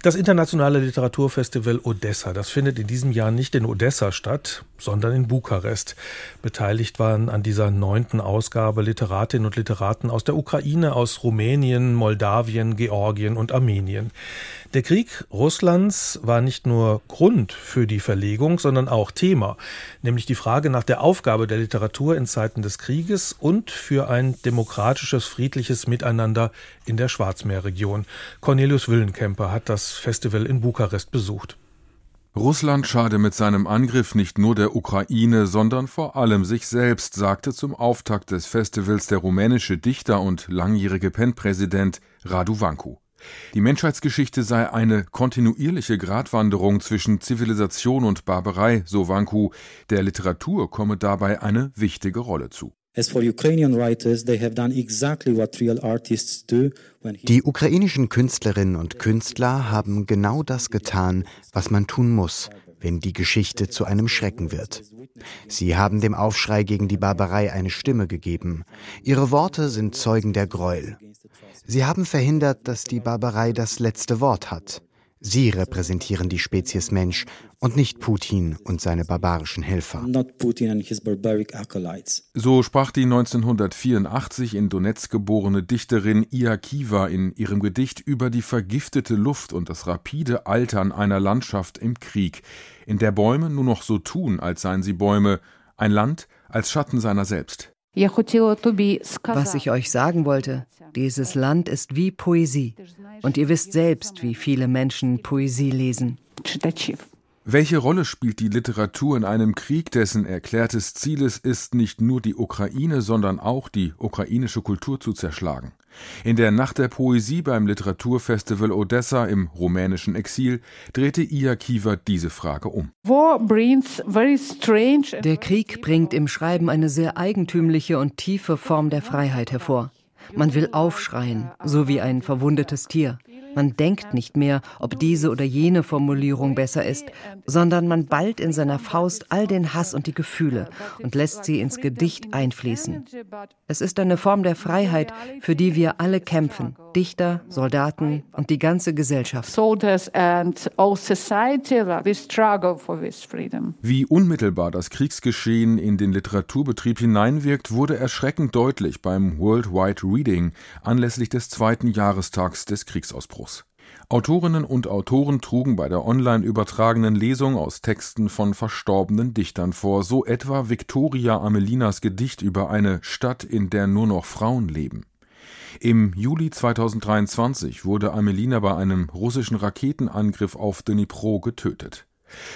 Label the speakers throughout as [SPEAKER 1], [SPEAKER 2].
[SPEAKER 1] Das internationale Literaturfestival Odessa, das findet in diesem Jahr nicht in Odessa statt, sondern in Bukarest. Beteiligt waren an dieser neunten Ausgabe Literatinnen und Literaten aus der Ukraine, aus Rumänien, Moldawien, Georgien und Armenien. Der Krieg Russlands war nicht nur Grund für die Verlegung, sondern auch Thema, nämlich die Frage nach der Aufgabe der Literatur in Zeiten des Krieges und für ein demokratisches, friedliches Miteinander in der Schwarzmeerregion. Cornelius Willenkemper hat das Festival in Bukarest besucht.
[SPEAKER 2] Russland schade mit seinem Angriff nicht nur der Ukraine, sondern vor allem sich selbst, sagte zum Auftakt des Festivals der rumänische Dichter und langjährige PEN-Präsident Radu Vanku. Die Menschheitsgeschichte sei eine kontinuierliche Gratwanderung zwischen Zivilisation und Barbarei, so Wanku. Der Literatur komme dabei eine wichtige Rolle zu.
[SPEAKER 3] Die ukrainischen Künstlerinnen und Künstler haben genau das getan, was man tun muss, wenn die Geschichte zu einem Schrecken wird. Sie haben dem Aufschrei gegen die Barbarei eine Stimme gegeben. Ihre Worte sind Zeugen der Gräuel. Sie haben verhindert, dass die Barbarei das letzte Wort hat. Sie repräsentieren die Spezies Mensch und nicht Putin und seine barbarischen Helfer.
[SPEAKER 2] So sprach die 1984 in Donetsk geborene Dichterin Ia Kiva in ihrem Gedicht über die vergiftete Luft und das rapide Altern einer Landschaft im Krieg, in der Bäume nur noch so tun, als seien sie Bäume, ein Land als Schatten seiner selbst.
[SPEAKER 4] Was ich euch sagen wollte, dieses Land ist wie Poesie. Und ihr wisst selbst, wie viele Menschen Poesie lesen.
[SPEAKER 2] Welche Rolle spielt die Literatur in einem Krieg, dessen erklärtes Ziel es ist, nicht nur die Ukraine, sondern auch die ukrainische Kultur zu zerschlagen? In der Nacht der Poesie beim Literaturfestival Odessa im rumänischen Exil drehte Ia Kiva diese Frage um.
[SPEAKER 4] Der Krieg bringt im Schreiben eine sehr eigentümliche und tiefe Form der Freiheit hervor. Man will aufschreien, so wie ein verwundetes Tier. Man denkt nicht mehr, ob diese oder jene Formulierung besser ist, sondern man ballt in seiner Faust all den Hass und die Gefühle und lässt sie ins Gedicht einfließen. Es ist eine Form der Freiheit, für die wir alle kämpfen, Dichter, Soldaten und die ganze Gesellschaft.
[SPEAKER 2] Wie unmittelbar das Kriegsgeschehen in den Literaturbetrieb hineinwirkt, wurde erschreckend deutlich beim Worldwide Reading anlässlich des zweiten Jahrestags des Kriegsausbruchs. Autorinnen und Autoren trugen bei der online übertragenen Lesung aus Texten von verstorbenen Dichtern vor, so etwa Victoria Amelinas Gedicht über eine Stadt, in der nur noch Frauen leben. Im Juli 2023 wurde Amelina bei einem russischen Raketenangriff auf Dnipro getötet.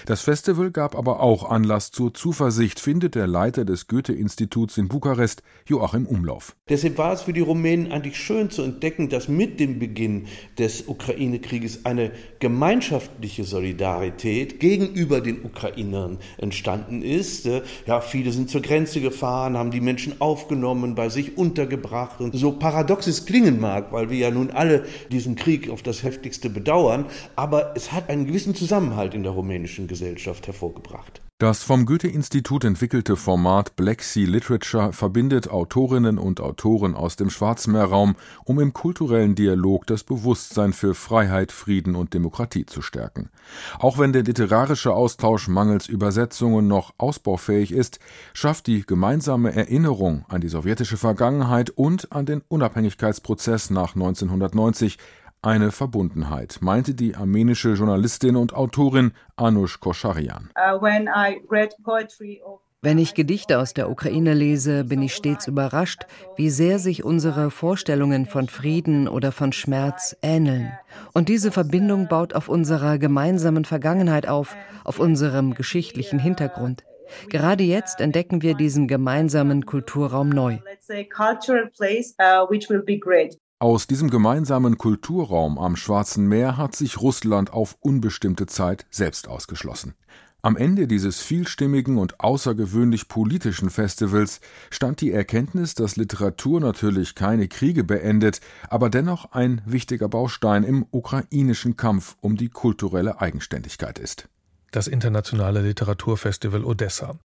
[SPEAKER 2] Das Festival gab aber auch Anlass zur Zuversicht, findet der Leiter des Goethe-Instituts in Bukarest, Joachim Umlauf.
[SPEAKER 5] Deshalb war es für die Rumänen eigentlich schön zu entdecken, dass mit dem Beginn des Ukraine-Krieges eine gemeinschaftliche Solidarität gegenüber den Ukrainern entstanden ist. Ja, viele sind zur Grenze gefahren, haben die Menschen aufgenommen, bei sich untergebracht und so paradox es klingen mag, weil wir ja nun alle diesen Krieg auf das heftigste bedauern, aber es hat einen gewissen Zusammenhalt in der Rumänien rumänischen Gesellschaft hervorgebracht.
[SPEAKER 2] Das vom Goethe-Institut entwickelte Format Black Sea Literature verbindet Autorinnen und Autoren aus dem Schwarzmeerraum, um im kulturellen Dialog das Bewusstsein für Freiheit, Frieden und Demokratie zu stärken. Auch wenn der literarische Austausch mangels Übersetzungen noch ausbaufähig ist, schafft die gemeinsame Erinnerung an die sowjetische Vergangenheit und an den Unabhängigkeitsprozess nach 1990 eine Verbundenheit, meinte die armenische Journalistin und Autorin Anush Koscharian. Uh,
[SPEAKER 4] Wenn ich Gedichte aus der Ukraine lese, bin ich stets überrascht, wie sehr sich unsere Vorstellungen von Frieden oder von Schmerz ähneln. Und diese Verbindung baut auf unserer gemeinsamen Vergangenheit auf, auf unserem geschichtlichen Hintergrund. Gerade jetzt entdecken wir diesen gemeinsamen Kulturraum neu.
[SPEAKER 2] Aus diesem gemeinsamen Kulturraum am Schwarzen Meer hat sich Russland auf unbestimmte Zeit selbst ausgeschlossen. Am Ende dieses vielstimmigen und außergewöhnlich politischen Festivals stand die Erkenntnis, dass Literatur natürlich keine Kriege beendet, aber dennoch ein wichtiger Baustein im ukrainischen Kampf um die kulturelle Eigenständigkeit ist.
[SPEAKER 1] Das internationale Literaturfestival Odessa.